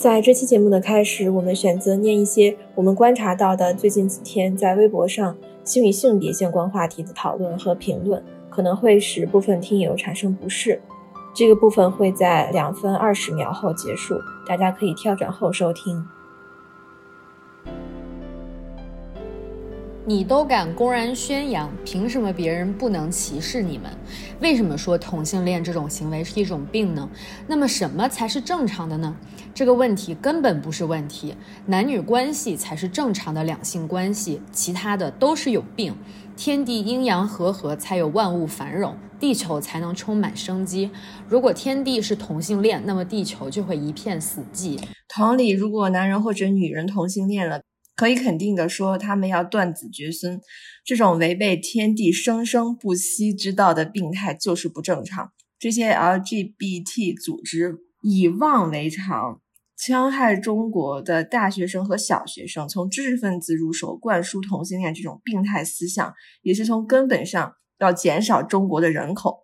在这期节目的开始，我们选择念一些我们观察到的最近几天在微博上性与性别相关话题的讨论和评论，可能会使部分听友产生不适。这个部分会在两分二十秒后结束，大家可以跳转后收听。你都敢公然宣扬，凭什么别人不能歧视你们？为什么说同性恋这种行为是一种病呢？那么什么才是正常的呢？这个问题根本不是问题，男女关系才是正常的两性关系，其他的都是有病。天地阴阳和合，才有万物繁荣，地球才能充满生机。如果天地是同性恋，那么地球就会一片死寂。同理，如果男人或者女人同性恋了，可以肯定的说，他们要断子绝孙，这种违背天地生生不息之道的病态就是不正常。这些 LGBT 组织以妄为常，戕害中国的大学生和小学生，从知识分子入手灌输同性恋这种病态思想，也是从根本上要减少中国的人口。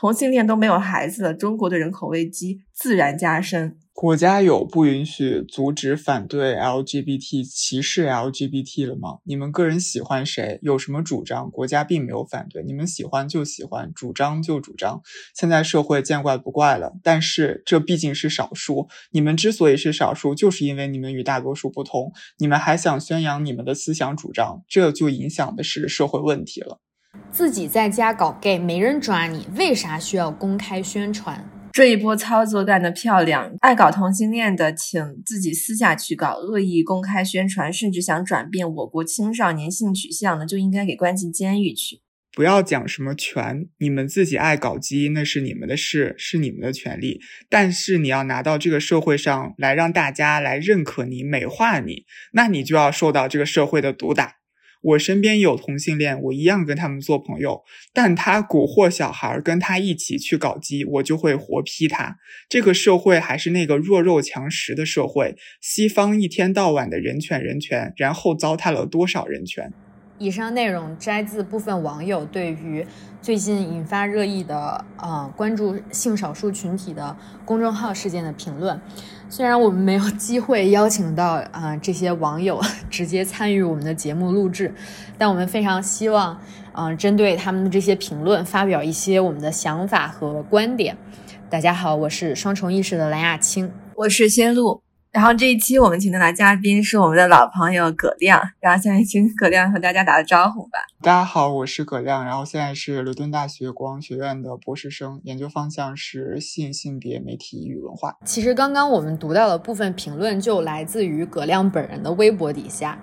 同性恋都没有孩子了，中国的人口危机自然加深。国家有不允许、阻止、反对 LGBT 歧视 LGBT 了吗？你们个人喜欢谁，有什么主张，国家并没有反对，你们喜欢就喜欢，主张就主张。现在社会见怪不怪了，但是这毕竟是少数。你们之所以是少数，就是因为你们与大多数不同。你们还想宣扬你们的思想主张，这就影响的是社会问题了。自己在家搞 gay，没人抓你，为啥需要公开宣传？这一波操作干得漂亮！爱搞同性恋的，请自己私下去搞；恶意公开宣传，甚至想转变我国青少年性取向的，就应该给关进监狱去。不要讲什么权，你们自己爱搞基因那是你们的事，是你们的权利。但是你要拿到这个社会上来，让大家来认可你、美化你，那你就要受到这个社会的毒打。我身边有同性恋，我一样跟他们做朋友。但他蛊惑小孩儿跟他一起去搞基，我就会活批他。这个社会还是那个弱肉强食的社会。西方一天到晚的人权人权，然后糟蹋了多少人权？以上内容摘自部分网友对于最近引发热议的呃关注性少数群体的公众号事件的评论。虽然我们没有机会邀请到啊这些网友 直接参与我们的节目录制，但我们非常希望嗯针对他们的这些评论发表一些我们的想法和观点。大家好，我是双重意识的蓝雅青，我是仙露。然后这一期我们请到的嘉宾是我们的老朋友葛亮，然后现在请葛亮和大家打个招呼吧。大家好，我是葛亮，然后现在是伦敦大学国王学院的博士生，研究方向是性、性别、媒体与文化。其实刚刚我们读到的部分评论就来自于葛亮本人的微博底下。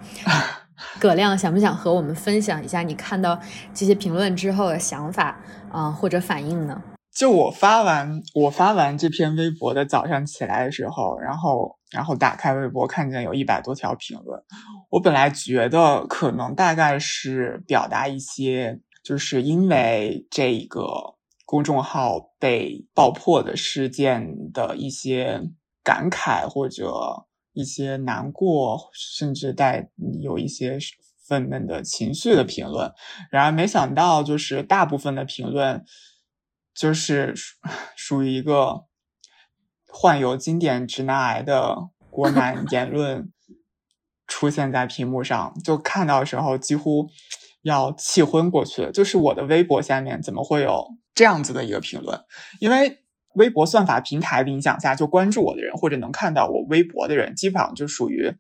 葛亮想不想和我们分享一下你看到这些评论之后的想法啊或者反应呢？就我发完我发完这篇微博的早上起来的时候，然后然后打开微博，看见有一百多条评论。我本来觉得可能大概是表达一些，就是因为这个公众号被爆破的事件的一些感慨或者一些难过，甚至带有一些愤懑的情绪的评论。然而没想到，就是大部分的评论。就是 属于一个患有经典直男癌的国 男言论出现在屏幕上，就看到的时候几乎要气昏过去了。就是我的微博下面怎么会有这样子的一个评论？因为微博算法平台的影响下，就关注我的人或者能看到我微博的人，基本上就属于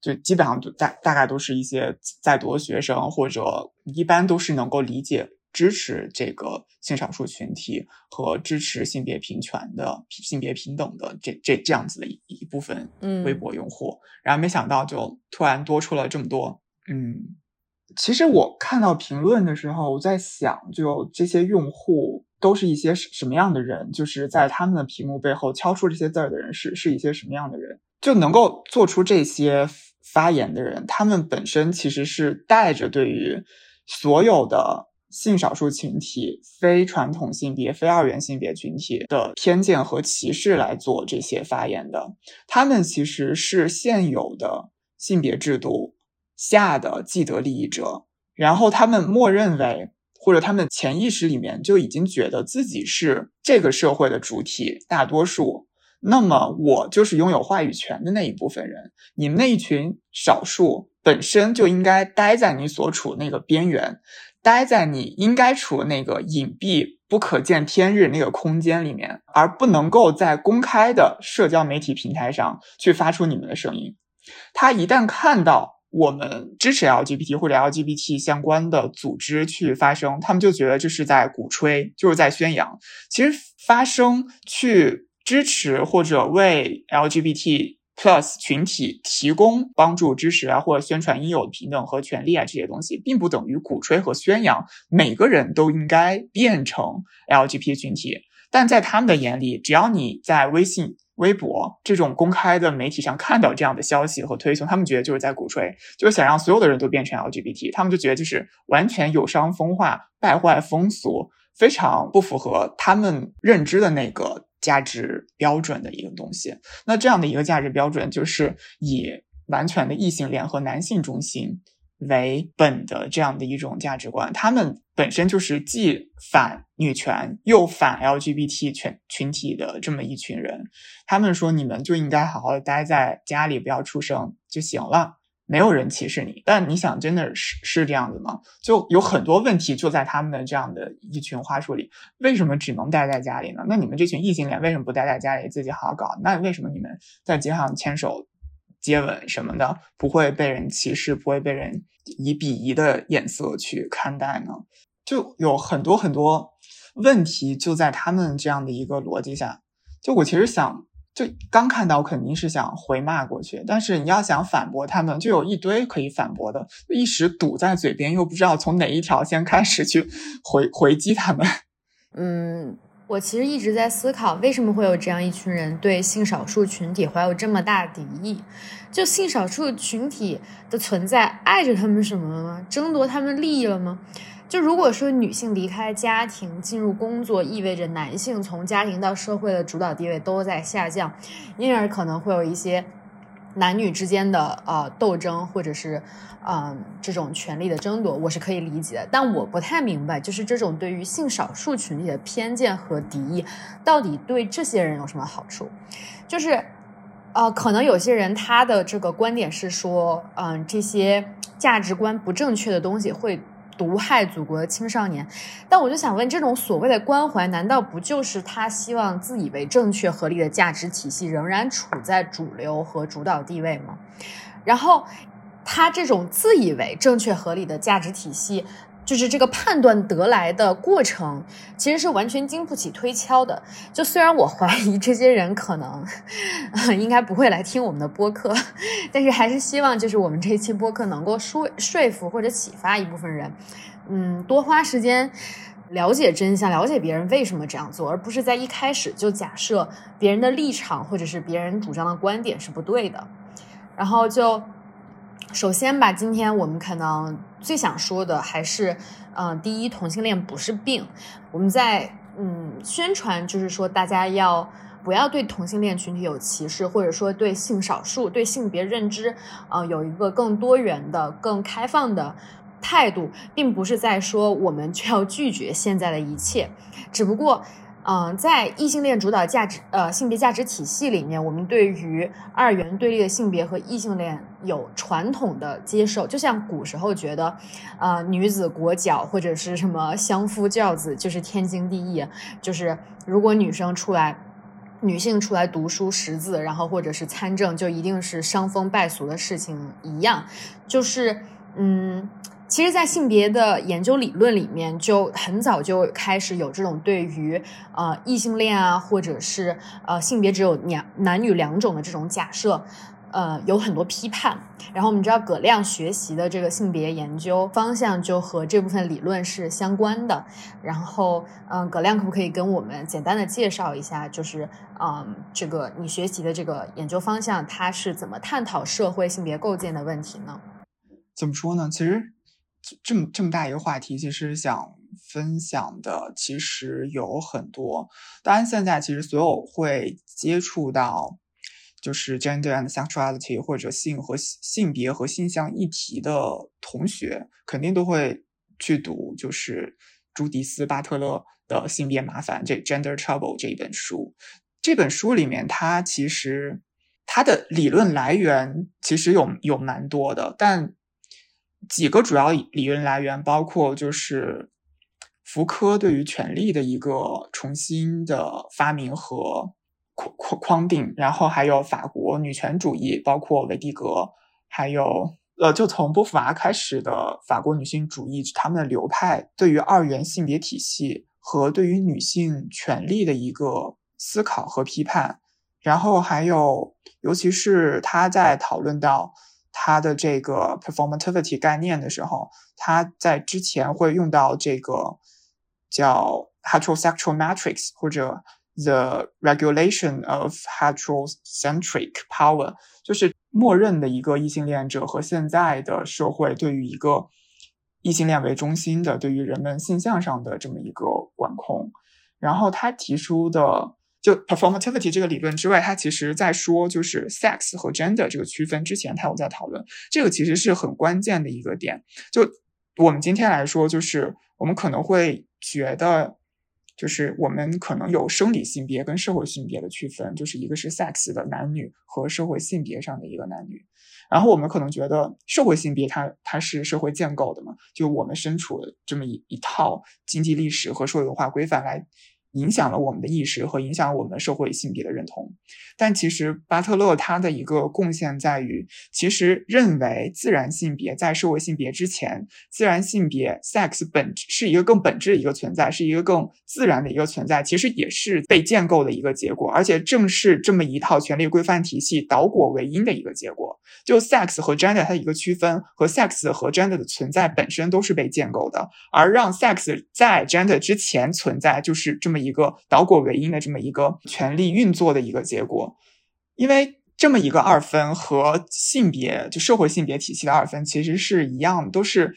就基本上大大概都是一些在读的学生，或者一般都是能够理解。支持这个性少数群体和支持性别平权的性别平等的这这这样子的一一部分微博用户，然后没想到就突然多出了这么多。嗯，其实我看到评论的时候，我在想，就这些用户都是一些什么样的人？就是在他们的屏幕背后敲出这些字儿的人是是一些什么样的人？就能够做出这些发言的人，他们本身其实是带着对于所有的。性少数群体、非传统性别、非二元性别群体的偏见和歧视来做这些发言的，他们其实是现有的性别制度下的既得利益者，然后他们默认为，或者他们潜意识里面就已经觉得自己是这个社会的主体、大多数。那么我就是拥有话语权的那一部分人。你们那一群少数本身就应该待在你所处那个边缘，待在你应该处的那个隐蔽、不可见天日那个空间里面，而不能够在公开的社交媒体平台上去发出你们的声音。他一旦看到我们支持 LGBT 或者 LGBT 相关的组织去发声，他们就觉得这是在鼓吹，就是在宣扬。其实发声去。支持或者为 LGBT plus 群体提供帮助、支持啊，或者宣传应有的平等和权利啊，这些东西，并不等于鼓吹和宣扬每个人都应该变成 LGBT 群体。但在他们的眼里，只要你在微信、微博这种公开的媒体上看到这样的消息和推送，他们觉得就是在鼓吹，就是想让所有的人都变成 LGBT。他们就觉得就是完全有伤风化、败坏风俗，非常不符合他们认知的那个。价值标准的一个东西，那这样的一个价值标准就是以完全的异性恋和男性中心为本的这样的一种价值观。他们本身就是既反女权又反 LGBT 群群体的这么一群人。他们说，你们就应该好好的待在家里，不要出声就行了。没有人歧视你，但你想，真的是是这样子吗？就有很多问题就在他们的这样的一群话术里。为什么只能待在家里呢？那你们这群异性恋为什么不待在家里自己好好搞？那为什么你们在街上牵手、接吻什么的不会被人歧视，不会被人以鄙夷的眼色去看待呢？就有很多很多问题就在他们这样的一个逻辑下。就我其实想。就刚看到肯定是想回骂过去，但是你要想反驳他们，就有一堆可以反驳的，一时堵在嘴边，又不知道从哪一条先开始去回回击他们。嗯，我其实一直在思考，为什么会有这样一群人对性少数群体怀有这么大敌意？就性少数群体的存在，碍着他们什么了吗？争夺他们利益了吗？就如果说女性离开家庭进入工作，意味着男性从家庭到社会的主导地位都在下降，因而可能会有一些男女之间的呃斗争，或者是嗯这种权力的争夺，我是可以理解的。但我不太明白，就是这种对于性少数群体的偏见和敌意，到底对这些人有什么好处？就是呃，可能有些人他的这个观点是说，嗯，这些价值观不正确的东西会。毒害祖国的青少年，但我就想问，这种所谓的关怀，难道不就是他希望自以为正确合理的价值体系仍然处在主流和主导地位吗？然后，他这种自以为正确合理的价值体系。就是这个判断得来的过程，其实是完全经不起推敲的。就虽然我怀疑这些人可能 应该不会来听我们的播客，但是还是希望就是我们这期播客能够说说服或者启发一部分人，嗯，多花时间了解真相，了解别人为什么这样做，而不是在一开始就假设别人的立场或者是别人主张的观点是不对的。然后就首先吧，今天我们可能。最想说的还是，嗯，第一，同性恋不是病。我们在嗯宣传，就是说大家要不要对同性恋群体有歧视，或者说对性少数、对性别认知，呃，有一个更多元的、更开放的态度，并不是在说我们就要拒绝现在的一切，只不过。嗯，在异性恋主导价值呃性别价值体系里面，我们对于二元对立的性别和异性恋有传统的接受，就像古时候觉得，呃女子裹脚或者是什么相夫教子就是天经地义，就是如果女生出来，女性出来读书识字，然后或者是参政，就一定是伤风败俗的事情一样，就是嗯。其实，在性别的研究理论里面，就很早就开始有这种对于呃异性恋啊，或者是呃性别只有两男女两种的这种假设，呃有很多批判。然后我们知道葛亮学习的这个性别研究方向就和这部分理论是相关的。然后，嗯，葛亮可不可以跟我们简单的介绍一下，就是嗯这个你学习的这个研究方向，它是怎么探讨社会性别构建的问题呢？怎么说呢？其实。这么这么大一个话题，其实想分享的其实有很多。当然，现在其实所有会接触到就是 gender and sexuality 或者性和性别和性向议题的同学，肯定都会去读就是朱迪斯·巴特勒的《性别麻烦》这 Gender Trouble 这一本书。这本书里面，它其实它的理论来源其实有有蛮多的，但几个主要理论来源包括就是福柯对于权力的一个重新的发明和框框框定，然后还有法国女权主义，包括韦蒂格，还有呃，就从波伏娃开始的法国女性主义，他们的流派对于二元性别体系和对于女性权利的一个。思考和批判，然后还有，尤其是他在讨论到他的这个 performativity 概念的时候，他在之前会用到这个叫 heterosexual matrix 或者 the regulation of heterocentric power，就是默认的一个异性恋者和现在的社会对于一个异性恋为中心的对于人们性向上的这么一个管控，然后他提出的。就 performativity 这个理论之外，它其实在说就是 sex 和 gender 这个区分之前，它有在讨论这个其实是很关键的一个点。就我们今天来说，就是我们可能会觉得，就是我们可能有生理性别跟社会性别的区分，就是一个是 sex 的男女和社会性别上的一个男女。然后我们可能觉得社会性别它它是社会建构的嘛，就我们身处的这么一一套经济历史和社会文化规范来。影响了我们的意识和影响我们社会性别的认同，但其实巴特勒他的一个贡献在于，其实认为自然性别在社会性别之前，自然性别 sex 本是一个更本质的一个存在，是一个更自然的一个存在，其实也是被建构的一个结果，而且正是这么一套权力规范体系导果为因的一个结果。就 sex 和 gender 它的一个区分和 sex 和 gender 的存在本身都是被建构的，而让 sex 在 gender 之前存在，就是这么。一个导果为因的这么一个权力运作的一个结果，因为这么一个二分和性别就社会性别体系的二分其实是一样，都是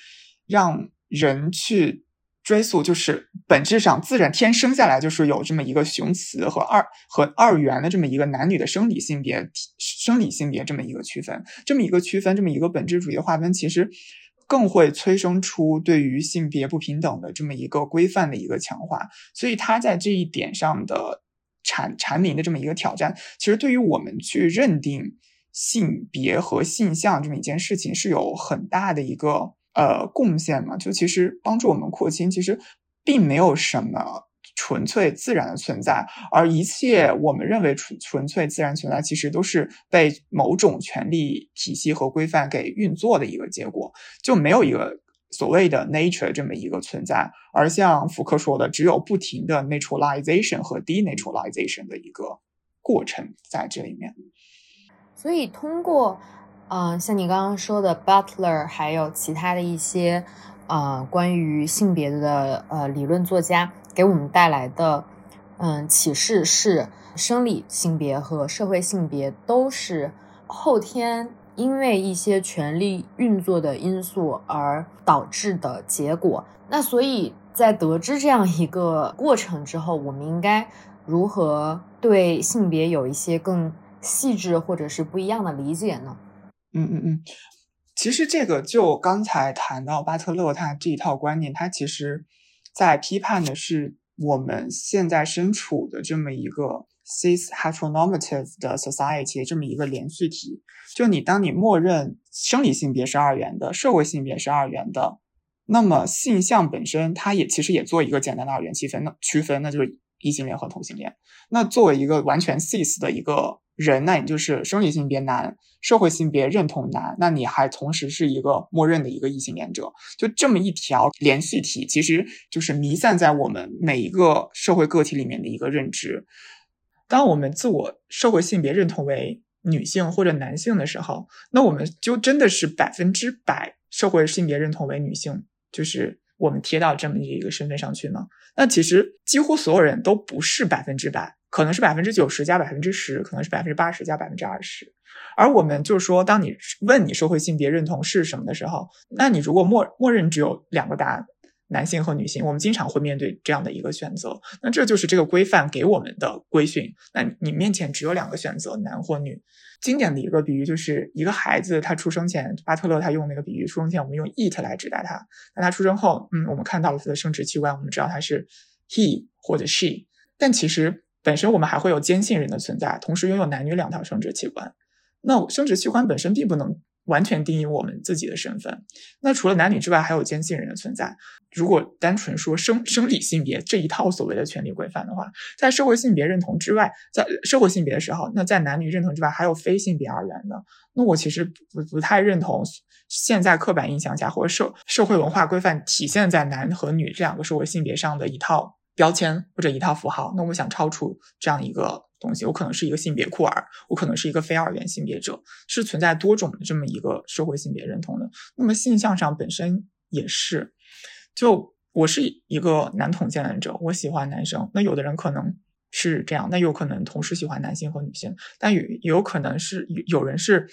让人去追溯，就是本质上自然天生下来就是有这么一个雄雌和二和二元的这么一个男女的生理性别生理性别这么一个区分，这么一个区分，这么一个本质主义的划分，其实。更会催生出对于性别不平等的这么一个规范的一个强化，所以他在这一点上的阐阐明的这么一个挑战，其实对于我们去认定性别和性向这么一件事情是有很大的一个呃贡献嘛？就其实帮助我们扩清，其实并没有什么。纯粹自然的存在，而一切我们认为纯纯粹自然存在，其实都是被某种权力体系和规范给运作的一个结果，就没有一个所谓的 nature 这么一个存在。而像福柯说的，只有不停的 naturalization 和 denaturalization 的一个过程在这里面。所以通过，嗯，像你刚刚说的 Butler，还有其他的一些，呃，关于性别的呃理论作家。给我们带来的，嗯，启示是生理性别和社会性别都是后天因为一些权力运作的因素而导致的结果。那所以在得知这样一个过程之后，我们应该如何对性别有一些更细致或者是不一样的理解呢？嗯嗯嗯，其实这个就刚才谈到巴特勒他这一套观念，他其实。在批判的是我们现在身处的这么一个 cis heteronormative 的 society 这么一个连续体。就你当你默认生理性别是二元的，社会性别是二元的，那么性向本身它也其实也做一个简单的二元区分，那区分那就是异性恋和同性恋。那作为一个完全 cis 的一个。人，那你就是生理性别男，社会性别认同男，那你还同时是一个默认的一个异性恋者，就这么一条连续体，其实就是弥散在我们每一个社会个体里面的一个认知。当我们自我社会性别认同为女性或者男性的时候，那我们就真的是百分之百社会性别认同为女性，就是我们贴到这么一个身份上去呢？那其实几乎所有人都不是百分之百。可能是百分之九十加百分之十，可能是百分之八十加百分之二十。而我们就是说，当你问你社会性别认同是什么的时候，那你如果默默认只有两个答案，男性和女性，我们经常会面对这样的一个选择。那这就是这个规范给我们的规训。那你面前只有两个选择，男或女。经典的一个比喻就是一个孩子他出生前，巴特勒他用那个比喻，出生前我们用 it 来指代他，那他出生后，嗯，我们看到了他的生殖器官，我们知道他是 he 或者 she，但其实。本身我们还会有坚信人的存在，同时拥有男女两条生殖器官。那生殖器官本身并不能完全定义我们自己的身份。那除了男女之外，还有坚信人的存在。如果单纯说生生理性别这一套所谓的权利规范的话，在社会性别认同之外，在社会性别的时候，那在男女认同之外，还有非性别二元的。那我其实不不太认同现在刻板印象下或者社社会文化规范体现在男和女这两个社会性别上的一套标签或者一套符号。那我想超出这样一个东西，我可能是一个性别酷儿，我可能是一个非二元性别者，是存在多种的这么一个社会性别认同的。那么性向上本身也是。就我是一个男同性恋者，我喜欢男生。那有的人可能是这样，那有可能同时喜欢男性和女性，但也也有可能是有有人是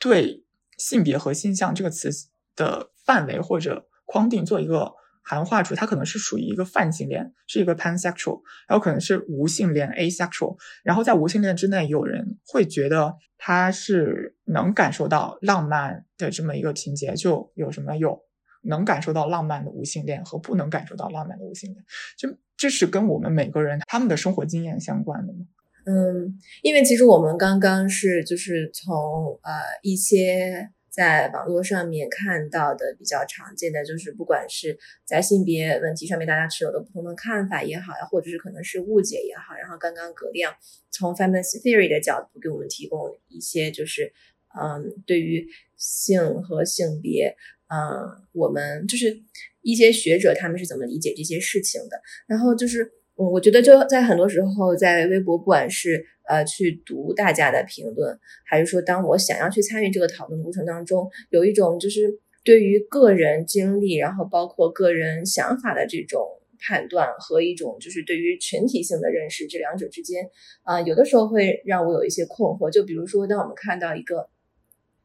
对性别和性向这个词的范围或者框定做一个含化处，他可能是属于一个泛性恋，是一个 pansexual，然后可能是无性恋 asexual，然后在无性恋之内，有人会觉得他是能感受到浪漫的这么一个情节，就有什么有。能感受到浪漫的无性恋和不能感受到浪漫的无性恋，就这是跟我们每个人他们的生活经验相关的吗？嗯，因为其实我们刚刚是就是从呃一些在网络上面看到的比较常见的，就是不管是在性别问题上面大家持有的不同的看法也好呀，或者是可能是误解也好，然后刚刚葛亮从 feminist theory 的角度给我们提供一些就是嗯对于性和性别。嗯，我们就是一些学者，他们是怎么理解这些事情的？然后就是，嗯，我觉得就在很多时候，在微博，不管是呃去读大家的评论，还是说当我想要去参与这个讨论过程当中，有一种就是对于个人经历，然后包括个人想法的这种判断和一种就是对于群体性的认识，这两者之间，啊，有的时候会让我有一些困惑。就比如说，当我们看到一个。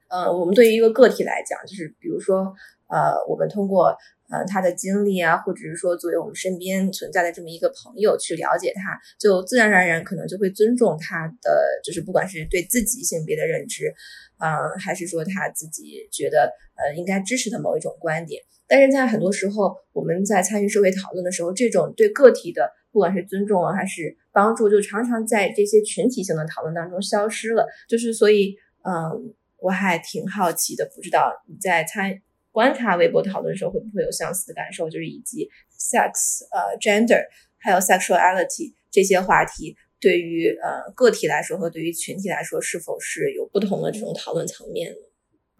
呃，我们对于一个个体来讲，就是比如说，呃，我们通过呃他的经历啊，或者是说作为我们身边存在的这么一个朋友去了解他，就自然而然可能就会尊重他的，就是不管是对自己性别的认知，嗯，还是说他自己觉得呃应该支持的某一种观点。但是在很多时候，我们在参与社会讨论的时候，这种对个体的不管是尊重啊，还是帮助，就常常在这些群体性的讨论当中消失了。就是所以，嗯。我还挺好奇的，不知道你在参观察微博讨论的时候会不会有相似的感受，就是以及 sex、呃 gender 还有 sexuality 这些话题，对于呃个体来说和对于群体来说，是否是有不同的这种讨论层面呢？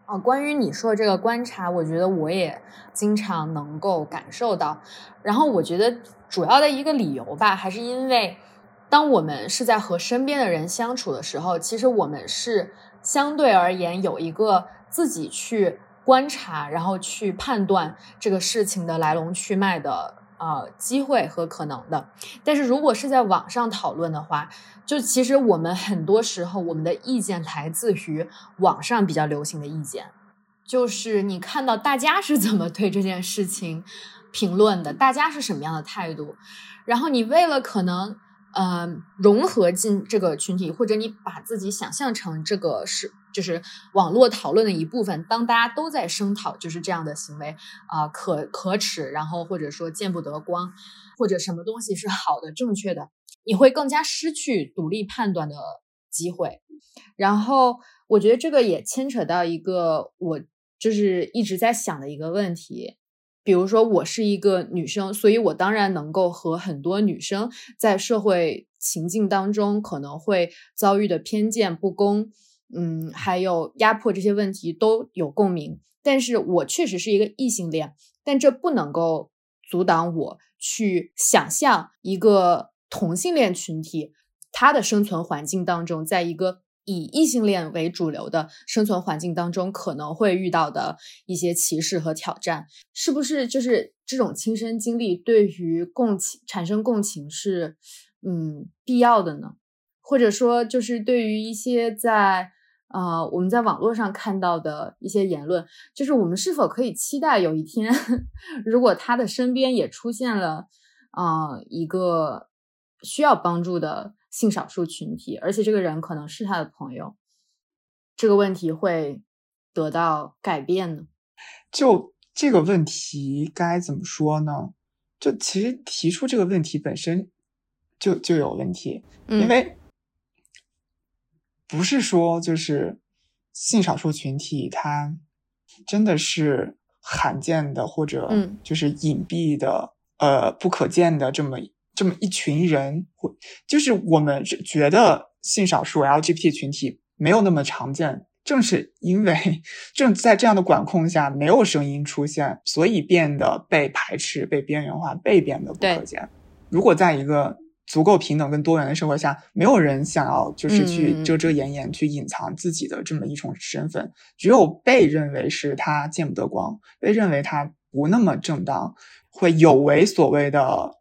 啊，关于你说的这个观察，我觉得我也经常能够感受到。然后我觉得主要的一个理由吧，还是因为当我们是在和身边的人相处的时候，其实我们是。相对而言，有一个自己去观察，然后去判断这个事情的来龙去脉的呃机会和可能的。但是如果是在网上讨论的话，就其实我们很多时候我们的意见来自于网上比较流行的意见，就是你看到大家是怎么对这件事情评论的，大家是什么样的态度，然后你为了可能。呃，融合进这个群体，或者你把自己想象成这个是就是网络讨论的一部分。当大家都在声讨，就是这样的行为啊，可可耻，然后或者说见不得光，或者什么东西是好的、正确的，你会更加失去独立判断的机会。然后，我觉得这个也牵扯到一个我就是一直在想的一个问题。比如说，我是一个女生，所以我当然能够和很多女生在社会情境当中可能会遭遇的偏见、不公，嗯，还有压迫这些问题都有共鸣。但是我确实是一个异性恋，但这不能够阻挡我去想象一个同性恋群体他的生存环境当中，在一个。以异性恋为主流的生存环境当中，可能会遇到的一些歧视和挑战，是不是就是这种亲身经历对于共情产生共情是嗯必要的呢？或者说，就是对于一些在呃我们在网络上看到的一些言论，就是我们是否可以期待有一天，如果他的身边也出现了啊一个需要帮助的？性少数群体，而且这个人可能是他的朋友，这个问题会得到改变呢？就这个问题该怎么说呢？就其实提出这个问题本身，就就有问题，嗯因为不是说就是性少数群体它真的是罕见的或者嗯就是隐蔽的、呃不可见的这么这么一群人，或就是我们觉得性少数 LGBT 群体没有那么常见。正是因为正在这样的管控下，没有声音出现，所以变得被排斥、被边缘化、被变得不可见。如果在一个足够平等跟多元的社会下，没有人想要就是嗯去遮遮掩掩、去隐藏自己的这么一重身份，只有被认为是他见不得光，被认为他不那么正当，会有违所谓的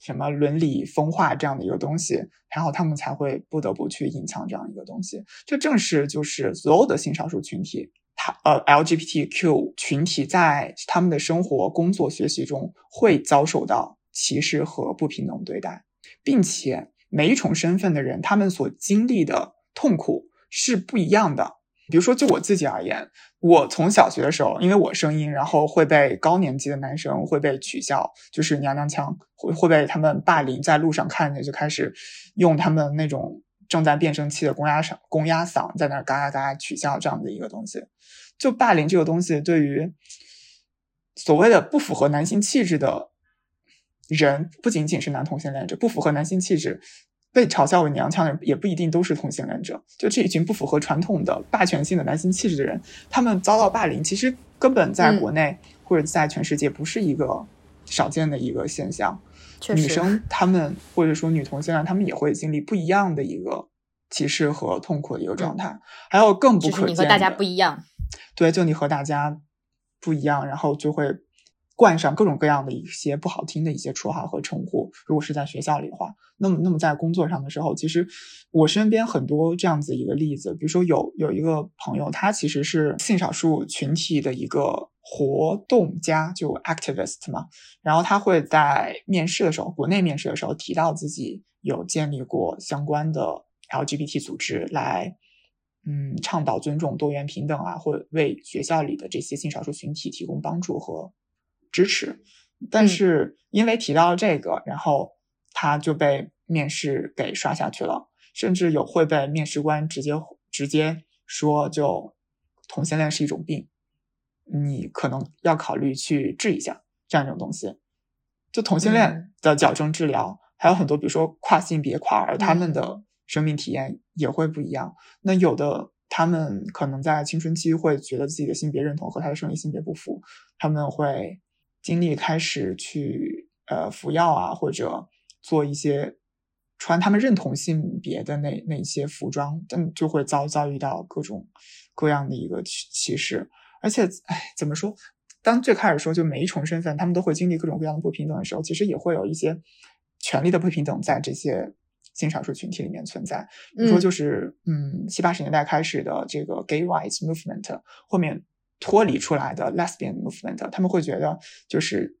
什么伦理风化这样的一个东西，然后他们才会不得不去隐藏这样一个东西。这正是就是所有的性少数群体。他呃，LGBTQ 群体在他们的生活、工作、学习中会遭受到歧视和不平等对待，并且每一重身份的人，他们所经历的痛苦是不一样的。比如说，就我自己而言，我从小学的时候，因为我声音，然后会被高年级的男生会被取笑，就是娘娘腔，会会被他们霸凌，在路上看见就开始用他们那种正在变声期的公鸭嗓、公鸭嗓在那嘎嘎嘎取笑这样的一个东西。就霸凌这个东西，对于所谓的不符合男性气质的人，不仅仅是男同性恋者，不符合男性气质。被嘲笑为娘腔的人也不一定都是同性恋者，就这一群不符合传统的霸权性的男性气质的人，他们遭到霸凌，其实根本在国内、或者在全世界不是一个少见的一个现象。女生她们或者说女同性恋，她们也会经历不一样的一个歧视和痛苦的一个状态。还有更不可见的，你和大家不一样。对，就你和大家不一样，然后就会冠上各种各样的一些不好听的一些绰号和称呼。如果是在学校里的话，那么那么在工作上的时候，其实我身边很多这样子一个例子，比如说有有一个朋友，他其实是性少数群体的一个活动家，就 activist 嘛，然后他会在面试的时候，国内面试的时候提到自己有建立过相关的 LGBT 组织来。嗯，倡导尊重、多元、平等啊，或为学校里的这些性少数群体提供帮助和支持。但嗯是因为提到了这个，然后他就被面试给刷下去了，甚至有会被面试官直接直接说，就同性恋是一种病，你可能要考虑去治一下这样一种东西。就同性恋的矫正治疗，还有很多，比如说跨性别、跨儿，他们的生命体验也会不一样。那有的他们可能在青春期会觉得自己的性别认同和他的生理性别不符，他们会经历开始去呃服药啊，或者做一些穿他们认同性别的那那些服装，但就会遭遭遇到各种各样的一个歧歧视。而且，哎，怎么说？当最开始说，就每一重身份，他们都会经历各种各样的不平等的时候，其实也会有一些权力的不平等在这些性少数群体里面存在。比如说，就是嗯，七八十年代开始的这个 gay rights movement，后面脱离出来的 lesbian movement，他们会觉得就是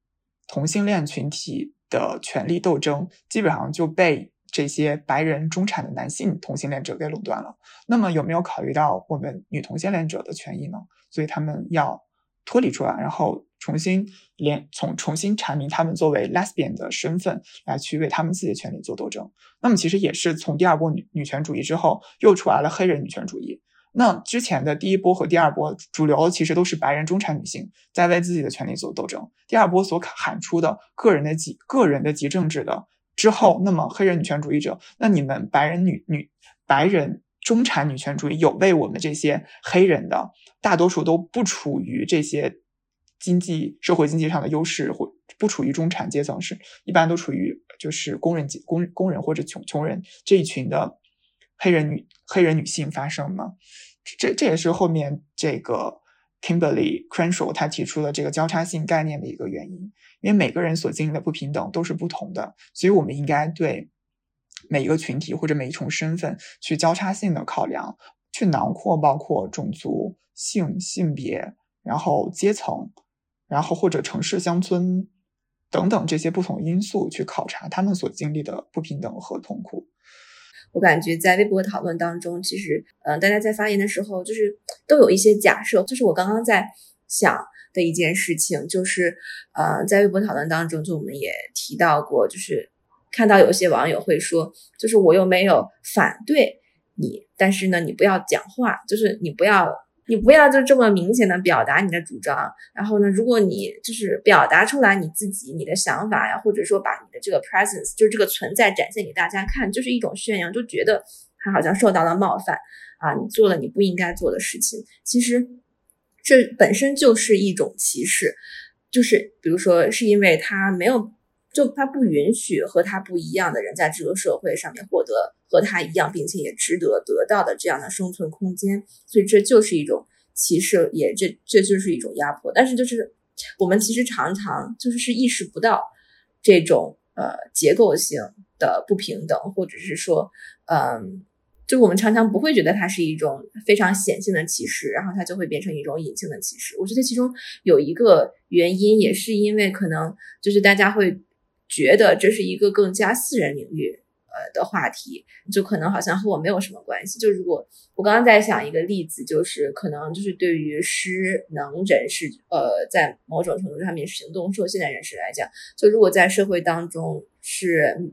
同性恋群体的权利斗争基本上就被这些白人中产的男性同性恋者给垄断了。那么有没有考虑到我们女同性恋者的权益呢？所以他们要脱离出来，然后重新连从重新阐明他们作为 lesbian 的身份，来去为他们自己的权利做斗争。那么其实也是从第二波女女权主义之后，又出来了黑人女权主义。那之前的第一波和第二波主流其实都是白人中产女性在为自己的权利做斗争。第二波所喊出的个人的极个人的极政治的之后，那么黑人女权主义者，那你们白人女女白人中产女权主义有为我们这些黑人的大多数都不处于这些经济社会经济上的优势，或不处于中产阶层，是一般都处于就是工人阶工工人或者穷穷人这一群的黑人女黑人女性发生吗？这这也是后面这个 Kimberly Crenshaw 他提出了这个交叉性概念的一个原因，因为每个人所经历的不平等都是不同的，所以我们应该对每一个群体或者每一重身份去交叉性的考量，去囊括包括种族、性、性别，然后阶层，然后或者城市、乡村等等这些不同因素去考察他们所经历的不平等和痛苦。我感觉在微博讨论当中，其实，嗯，大家在发言的时候，就是都有一些假设，就是我刚刚在想的一件事情，就是，呃，在微博讨论当中，就我们也提到过，就是看到有些网友会说，就是我又没有反对你，但是呢，你不要讲话，就是你不要。你不要就这么明显的表达你的主张，然后呢，如果你就是表达出来你自己你的想法呀，或者说把你的这个 presence 就是这个存在展现给大家看，就是一种宣扬，就觉得他好像受到了冒犯啊，你做了你不应该做的事情，其实这本身就是一种歧视，就是比如说是因为他没有。就他不允许和他不一样的人在这个社会上面获得和他一样，并且也值得得到的这样的生存空间，所以这就是一种歧视，也这这就是一种压迫。但是就是我们其实常常就是是意识不到这种呃结构性的不平等，或者是说嗯，就我们常常不会觉得它是一种非常显性的歧视，然后它就会变成一种隐性的歧视。我觉得其中有一个原因，也是因为可能就是大家会。觉得这是一个更加私人领域呃的话题，就可能好像和我没有什么关系。就如果我刚刚在想一个例子，就是可能就是对于失能人士，呃，在某种程度上面行动受限的人士来讲，就如果在社会当中是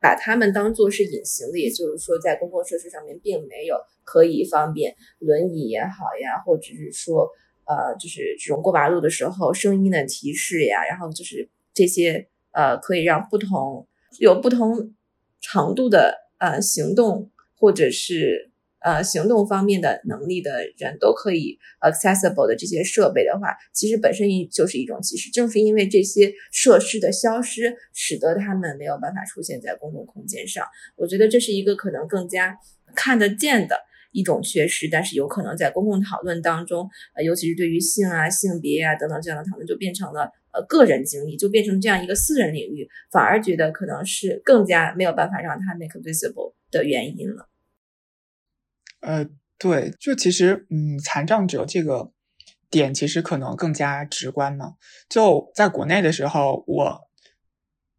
把他们当做是隐形的，也就是说在公共设施上面并没有可以方便轮椅也好呀，或者是说呃，就是这种过马路的时候声音的提示呀，然后就是这些。呃，可以让不同有不同长度的呃行动或者是呃行动方面的能力的人都可以 accessible 的这些设备的话，其实本身一就是一种歧视。正是因为这些设施的消失，使得他们没有办法出现在公共空间上。我觉得这是一个可能更加看得见的。一种缺失，但是有可能在公共讨论当中，呃，尤其是对于性啊、性别啊等等这样的讨论，就变成了个人经历，就变成这样一个私人领域，反而觉得可能是更加没有办法让它 make visible 的原因了。呃，对，就其实，嗯，残障者这个点其实可能更加直观嘛。就在国内的时候，我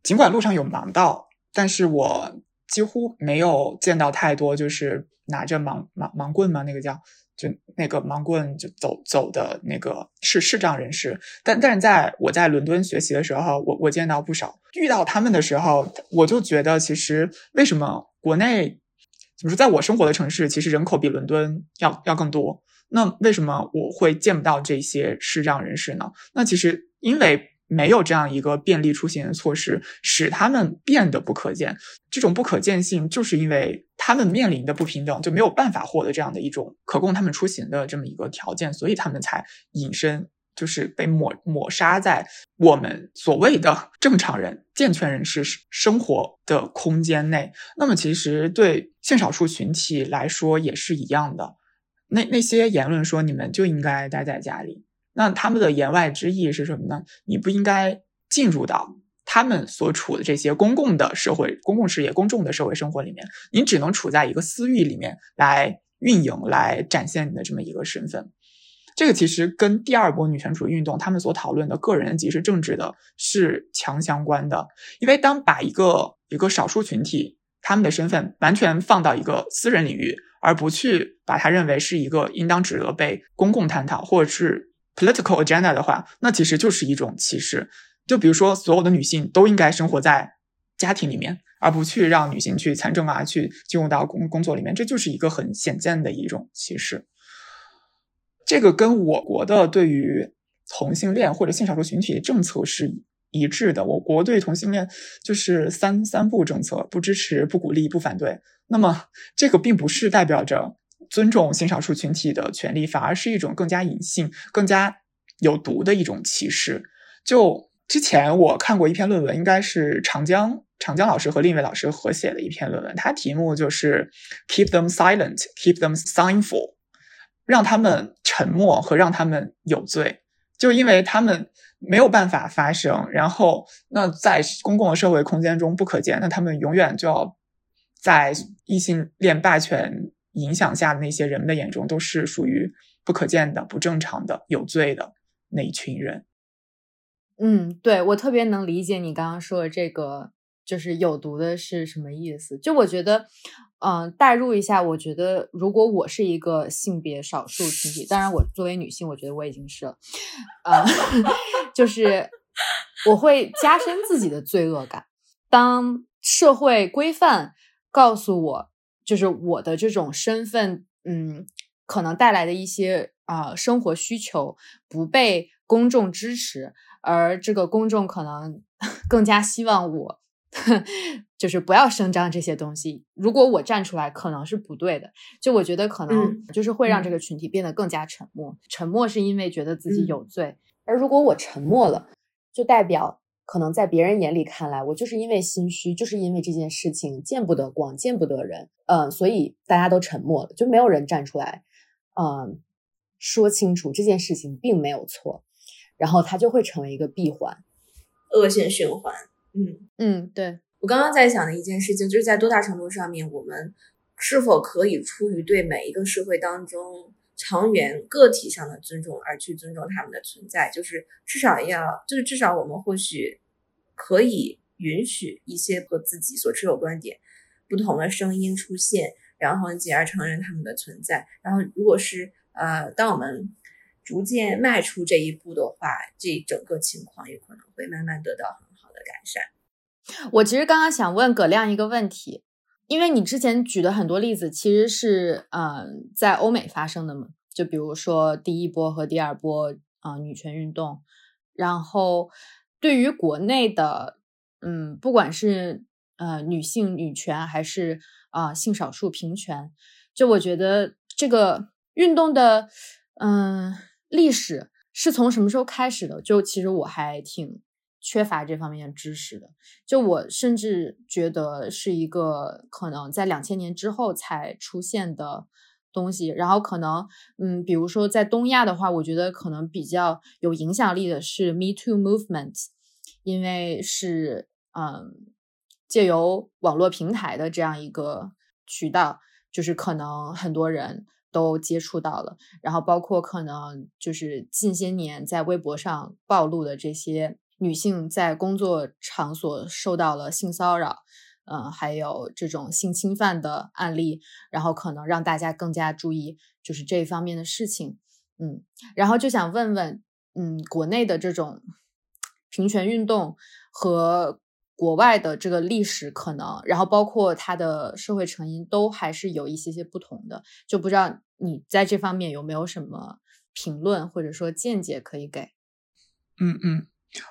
尽管路上有盲道，但是我几乎没有见到太多就是。拿着盲盲盲棍嘛，那个叫就那个盲棍就走走的那个是视障人士，但但是在我在伦敦学习的时候，我我见到不少，遇到他们的时候，我就觉得其实为什么国内怎么说，在我生活的城市，其实人口比伦敦要要更多，那为什么我会见不到这些视障人士呢？那其实因为。没有这样一个便利出行的措施，使他们变得不可见。这种不可见性，就是因为他们面临的不平等，就没有办法获得这样的一种可供他们出行的这么一个条件，所以他们才隐身，就是被抹抹杀在我们所谓的正常人、健全人士生活的空间内。那么，其实对性少数群体来说也是一样的。那那些言论说你们就应该待在家里。那他们的言外之意是什么呢？你不应该进入到他们所处的这些公共的社会、公共事业、公众的社会生活里面，你只能处在一个私域里面来运营、来展现你的这么一个身份。这个其实跟第二波女权主义运动他们所讨论的个人即是政治的是强相关的。因为当把一个一个少数群体他们的身份完全放到一个私人领域，而不去把它认为是一个应当值得被公共探讨，或者是。political agenda 的话，那其实就是一种歧视。就比如说，所有的女性都应该生活在家庭里面，而不去让女性去参政啊，去进入到工工作里面，这就是一个很显见的一种歧视。这个跟我国的对于同性恋或者性少数群体的政策是一致的。我国对同性恋就是三三不政策：不支持、不鼓励、不反对。那么，这个并不是代表着。尊重性少数群体的权利，反而是一种更加隐性、更加有毒的一种歧视。就之前我看过一篇论文，应该是长江长江老师和另一位老师合写的一篇论文，它题目就是 “Keep them silent, keep them sinful”，让他们沉默和让他们有罪，就因为他们没有办法发声，然后那在公共的社会空间中不可见，那他们永远就要在异性恋霸权。影响下的那些人们的眼中，都是属于不可见的、不正常的、有罪的那一群人。嗯，对我特别能理解你刚刚说的这个，就是有毒的是什么意思？就我觉得，嗯，代入一下，我觉得如果我是一个性别少数群体，当然我作为女性，我觉得我已经是了，啊，就是我会加深自己的罪恶感。当社会规范告诉我，就是我的这种身份，嗯，可能带来的一些啊生活需求不被公众支持，而这个公众可能 更加希望我。就是不要声张这些东西。如果我站出来，可能是不对的。就我觉得，可能就是会让这个群体变得更加沉默。沉默是因为觉得自己有罪，而如果我沉默了，就代表可能在别人眼里看来，我就是因为心虚，就是因为这件事情见不得光，见不得人。嗯，所以大家都沉默了，就没有人站出来，嗯，说清楚这件事情并没有错，然后它就会成为一个闭环，恶性循环。嗯嗯，对我刚刚在想的一件事情，就是在多大程度上面，我们是否可以出于对每一个社会当中长远个体上的尊重而去尊重他们的存在？就是至少要，就是至少我们或许可以允许一些和自己所持有观点不同的声音出现，然后进而承认他们的存在。然后，如果是呃，当我们逐渐迈出这一步的话，这整个情况有可能会慢慢得到很好的。改善。我其实刚刚想问葛亮一个问题，因为你之前举的很多例子其实是嗯在欧美发生的嘛，就比如说第一波和第二波啊女权运动，然后对于国内的嗯不管是呃女性女权还是啊性少数平权，就我觉得这个运动的嗯历史是从什么时候开始的？就其实我还挺。缺乏这方面的知识的，就我甚至觉得是一个可能在两千年之后才出现的东西。然后可能，嗯，比如说在东亚的话，我觉得可能比较有影响力的是 Me Too Movement，因为是嗯借由网络平台的这样一个渠道，就是可能很多人都接触到了。然后包括可能就是近些年在微博上暴露的这些。女性在工作场所受到了性骚扰，嗯，还有这种性侵犯的案例，然后可能让大家更加注意就是这一方面的事情，嗯，然后就想问问，嗯，国内的这种平权运动和国外的这个历史可能，然后包括它的社会成因都还是有一些些不同的，就不知道你在这方面有没有什么评论或者说见解可以给？嗯嗯。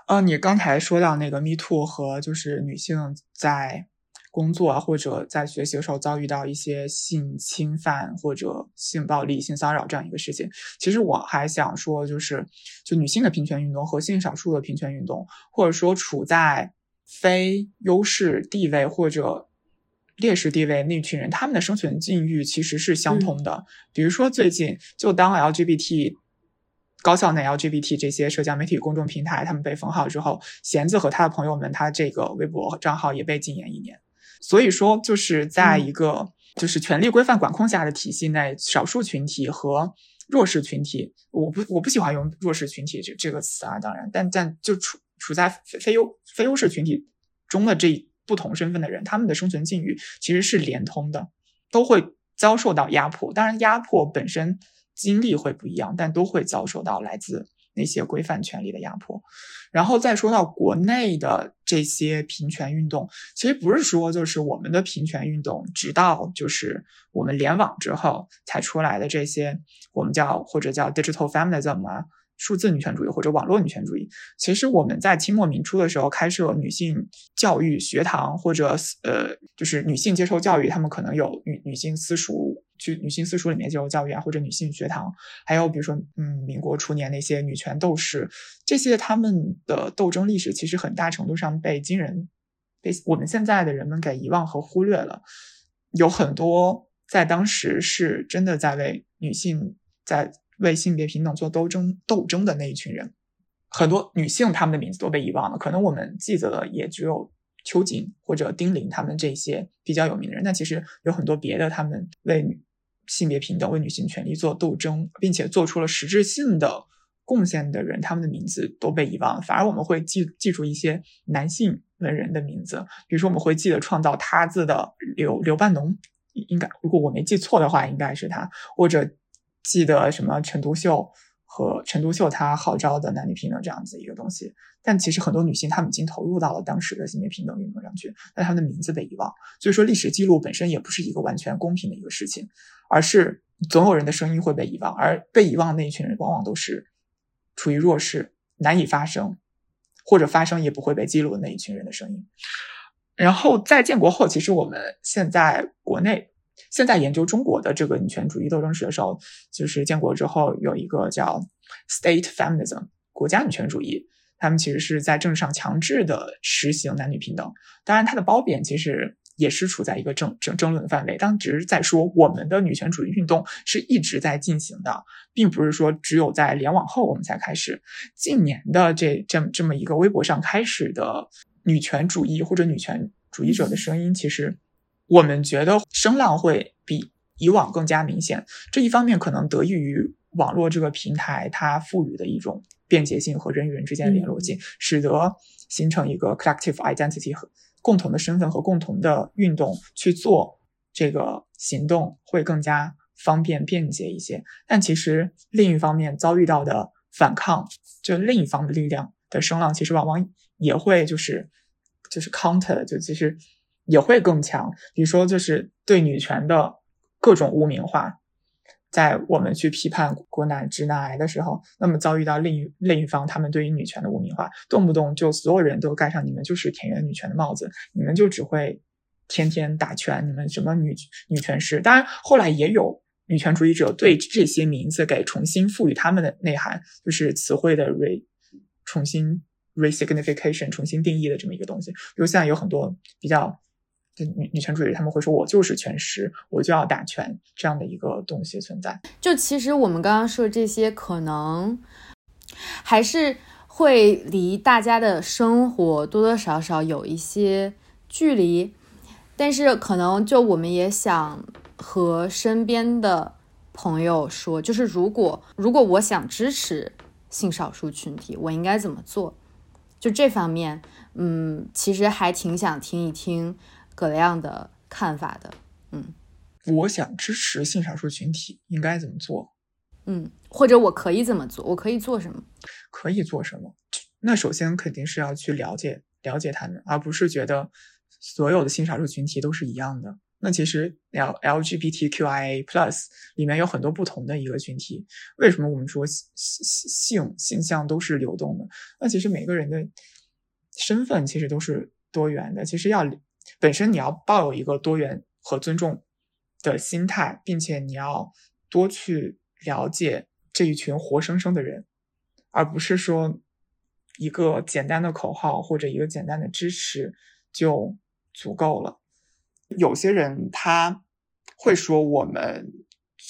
呃，你刚才说到那个 Me Too 和就是女性在工作啊或者在学习的时候遭遇到一些性侵犯或者性暴力、性骚扰这样一个事情，其实我还想说，就是就女性的平权运动和性少数的平权运动，或者说处在非优势地位或者劣势地位那群人，他们的生存境遇其实是相通的。比如说最近，就当 LGBT。高校内 LGBT 这些社交媒体公众平台，他们被封号之后，弦子和他的朋友们，他这个微博账号也被禁言一年。所以说，就是在一个就是权力规范管控下的体系内，少数群体和弱势群体，我不我不喜欢用弱势群体这这个词啊，当然，但但就处处在非优非优势群体中的这不同身份的人，他们的生存境遇其实是连通的，都会遭受到压迫。当然，压迫本身。经历会不一样，但都会遭受到来自那些规范权利的压迫。然后再说到国内的这些平权运动，其实不是说就是我们的平权运动，直到就是我们联网之后才出来的这些，我们叫或者叫 digital feminism 啊。数字女权主义或者网络女权主义，其实我们在清末民初的时候开设女性教育学堂，或者呃，就是女性接受教育，他们可能有女女性私塾，去女性私塾里面接受教育啊，或者女性学堂，还有比如说，嗯，民国初年那些女权斗士，这些他们的斗争历史其实很大程度上被今人被我们现在的人们给遗忘和忽略了，有很多在当时是真的在为女性在。为性别平等做斗争斗争的那一群人，很多女性她们的名字都被遗忘了。可能我们记得的也只有秋瑾或者丁玲他们这些比较有名的人。但其实有很多别的，他们为性别平等、为女性权利做斗争，并且做出了实质性的贡献的人，他们的名字都被遗忘了。反而我们会记记住一些男性文人的名字，比如说我们会记得创造“他”字的刘刘半农，应该如果我没记错的话，应该是他，或者。记得什么陈独秀和陈独秀他号召的男女平等这样子一个东西。但其实很多女性她们已经投入到了当时的性别平等运动上去，但她们的名字被遗忘。所以说历史记录本身也不是一个完全公平的一个事情，而是总有人的声音会被遗忘，而被遗忘的那一群人往往都是处于弱势、难以发声，或者发声也不会被记录的那一群人的声音。然后在建国后，其实我们现在国内现在研究中国的这个女权主义斗争史的时候，就是建国之后有一个叫 state feminism 国家女权主义，他们其实是在政治上强制的实行男女平等。当然，它的褒贬其实也是处在一个争争争论的范围，当只是在说我们的女权主义运动是一直在进行的，并不是说只有在联网后我们才开始。近年的这这这么一个微博上开始的。女权主义或者女权主义者的声音，其实我们觉得声浪会比以往更加明显。这一方面可能得益于网络这个平台它赋予的一种便捷性和人与人之间的联络性，使得形成一个 collective identity 和共同的身份和共同的运动去做这个行动会更加方便便捷一些。但其实另一方面遭遇到的反抗，就另一方的力量的声浪，其实往往也会就是。就是 counter 就其实也会更强，比如说就是对女权的各种污名化，在我们去批判国男直男癌的时候，那么遭遇到另一另一方他们对于女权的污名化，动不动就所有人都盖上你们就是田园女权的帽子，你们就只会天天打拳，你们什么女女权师？当然后来也有女权主义者对这些名字给重新赋予他们的内涵，就是词汇的 re 重新。resignification 重新定义的这么一个东西，比如现在有很多比较女女权主义，他们会说我就是全师，我就要打拳这样的一个东西存在。就其实我们刚刚说这些，可能还是会离大家的生活多多少少有一些距离，但是可能就我们也想和身边的朋友说，就是如果如果我想支持性少数群体，我应该怎么做？就这方面，嗯，其实还挺想听一听葛亮的看法的，嗯，我想支持性少数群体应该怎么做？嗯，或者我可以怎么做？我可以做什么？可以做什么？那首先肯定是要去了解了解他们，而不是觉得所有的性少数群体都是一样的。那其实 L LGBTQIA Plus 里面有很多不同的一个群体。为什么我们说性性性向都是流动的？那其实每个人的身份其实都是多元的。其实要本身你要抱有一个多元和尊重的心态，并且你要多去了解这一群活生生的人，而不是说一个简单的口号或者一个简单的支持就足够了。有些人他会说我们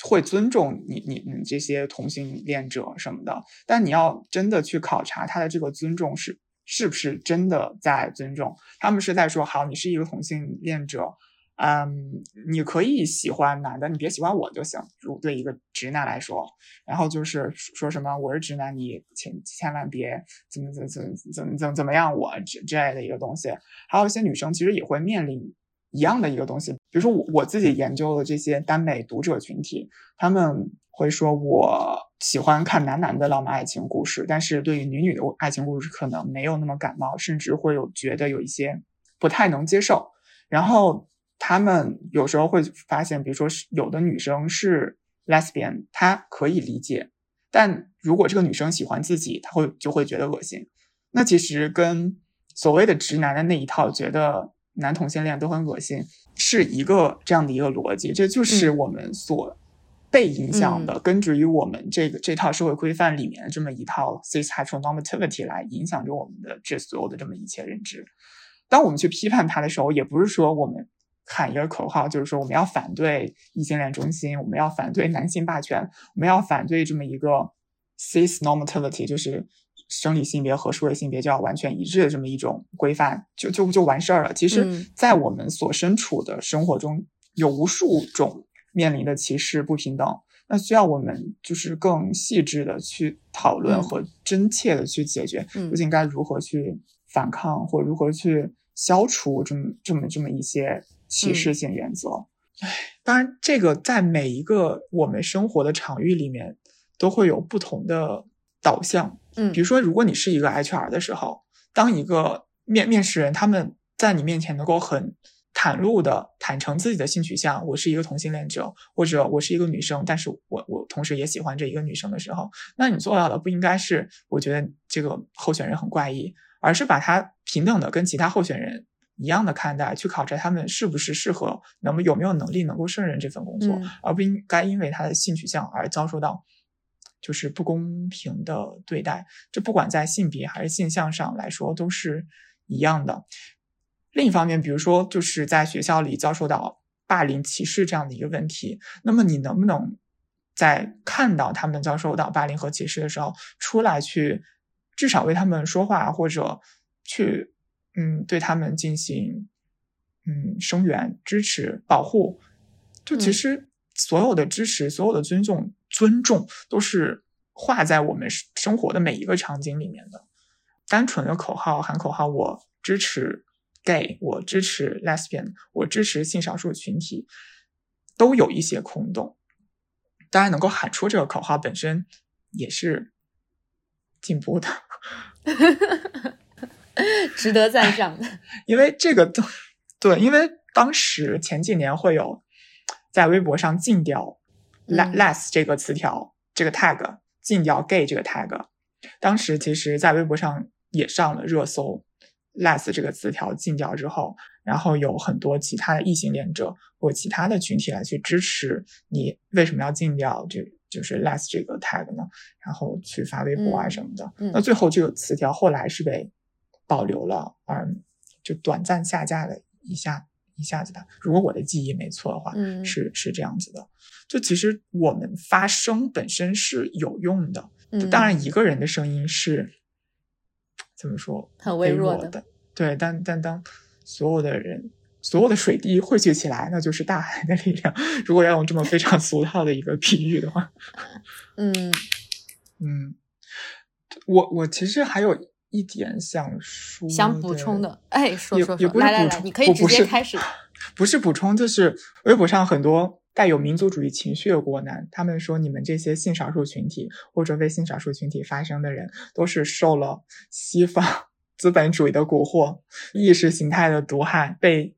会尊重你你你这些同性恋者什么的，但你要真的去考察他的这个尊重是是不是真的在尊重？他们是在说好，你是一个同性恋者，嗯，你可以喜欢男的，你别喜欢我就行。如对一个直男来说，然后就是说什么我是直男，你千千万别怎么怎么怎么怎么怎么怎么样我之之类的一个东西。还有一些女生其实也会面临。一样的一个东西，比如说我我自己研究的这些耽美读者群体，他们会说我喜欢看男男的浪漫爱情故事，但是对于女女的爱情故事可能没有那么感冒，甚至会有觉得有一些不太能接受。然后他们有时候会发现，比如说是有的女生是 lesbian，她可以理解，但如果这个女生喜欢自己，她会就会觉得恶心。那其实跟所谓的直男的那一套觉得。男同性恋都很恶心，是一个这样的一个逻辑，这就是我们所被影响的，根植于我们这个这套社会规范里面的这么一套 cis heteronormativity 来影响着我们的这所有的这么一切认知。当我们去批判它的时候，也不是说我们喊一个口号，就是说我们要反对异性恋中心，我们要反对男性霸权，我们要反对这么一个 cis normativity，就是。生理性别和社会性别就要完全一致的这么一种规范，就就就完事儿了。其实，在我们所身处的生活中，有无数种面临的歧视不平等，那需要我们就是更细致的去讨论和真切的去解决，究竟该如何去反抗或如何去消除这么这么这么一些歧视性原则。唉，当然，这个在每一个我们生活的场域里面。都会有不同的导向。嗯比如说，如果你是一个 HR 的时候，当一个面面试人他们在你面前能够很袒露的坦诚自己的性取向，我是一个同性恋者，或者我是一个女生，但是我我同时也喜欢这一个女生的时候，那你做到的不应该是我觉得这个候选人很怪异，而是把他平等的跟其他候选人一样的看待，去考察他们是不是适合，能不有没有能力能够胜任这份工作，嗯而不应该因为他的性取向而遭受到就是不公平的对待。这不管在性别还是性向上来说都是一样的。另一方面，比如说就是在学校里遭受到霸凌、歧视这样的一个问题，那么你能不能在看到他们遭受到霸凌和歧视的时候，出来去至少为他们说话，或者去嗯对他们进行嗯声援、支持、保护？就其嗯实所有的支持、所有的尊重、尊重，都是画在我们生活的每一个场景里面的。单纯的口号喊口号，我支持 gay，我支持 lesbian，我支持性少数群体，都有一些空洞。当然，能够喊出这个口号本身也是进步的，值得赞赏的。因为这个对，因为当时前几年会有在微博上禁掉嗯 less 这个词条、这个 tag，禁掉 gay 这个 tag。当时其实，在微博上也上了热搜，less 这个词条禁掉之后，然后有很多其他的异性恋者或其他的群体来去支持你，为什么要禁掉这就是 less 这个 tag 呢？然后去发微博啊嗯什么的。嗯那最后这个词条后来是被保留了，而就短暂下架了一下一下子吧。如果我的记忆没错的话，嗯是是这样子的。就其实我们发声本身是有用的，当然一个人的声音是怎么说很微弱的对，但但当所有的人。所有的水滴汇聚起来，那就是大海的力量。如果要用这么非常俗套的一个比喻的话，嗯嗯，我我其实还有一点想说，想补充的，哎，说说说，来来来，补充你可以直接开始。不是补充，就是微博上很多带有民族主义情绪的国男，他们说你们这些性少数群体或者为性少数群体发声的人，都是受了西方 资本主义的蛊惑、意识形态的毒害，被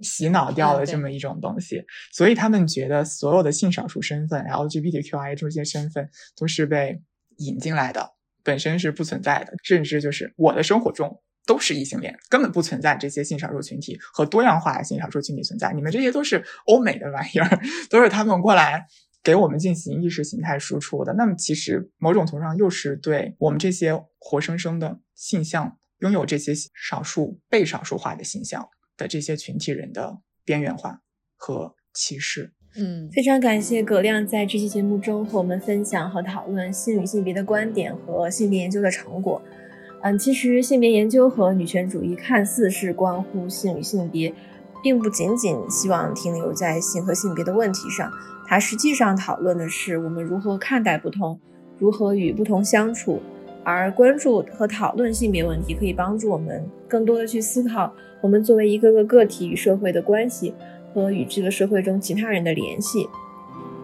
洗脑掉嗯对了这么一种东西，所以他们觉得所有的性少数身份、LGBTQI 这些身份都是被引进来的，本身是不存在的，甚至就是我的生活中都是异性恋，根本不存在这些性少数群体和多样化的性少数群体存在。你们这些都是欧美的玩意儿，都是他们过来给我们进行意识形态输出的。那么其实某种程度上又是对我们这些活生生的性向拥有这些少数被少数化的性向的这些群体人的边缘化和歧视。嗯非常感谢葛亮在这期节目中和我们分享和讨论性与性别的观点和性别研究的成果。嗯，其实性别研究和女权主义看似是关乎性与性别，并不仅仅希望停留在性和性别的问题上，它实际上讨论的是我们如何看待不同，如何与不同相处。而关注和讨论性别问题，可以帮助我们更多的去思考我们作为一个个个体与社会的关系。和与这个社会中其他人的联系，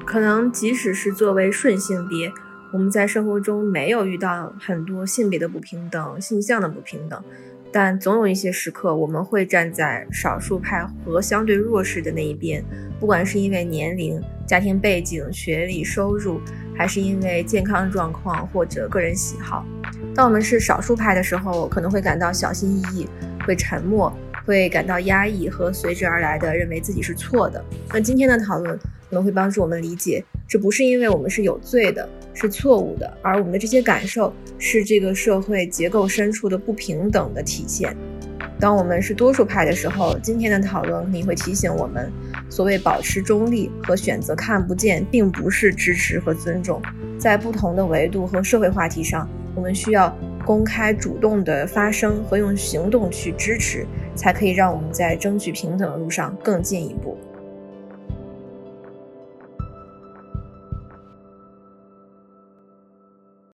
可能即使是作为顺性别，我们在生活中没有遇到很多性别的不平等、性向的不平等，但总有一些时刻，我们会站在少数派和相对弱势的那一边，不管是因为年龄、家庭背景、学历、收入，还是因为健康状况或者个人喜好。当我们是少数派的时候，可能会感到小心翼翼，会沉默。会感到压抑和随之而来的认为自己是错的。那今天的讨论可能会帮助我们理解，这不是因为我们是有罪的，是错误的，而我们的这些感受是这个社会结构深处的不平等的体现。当我们是多数派的时候，今天的讨论肯定会提醒我们，所谓保持中立和选择看不见，并不是支持和尊重。在不同的维度和社会话题上，我们需要公开、主动的发声和用行动去支持。才可以让我们在争取平等的路上更进一步。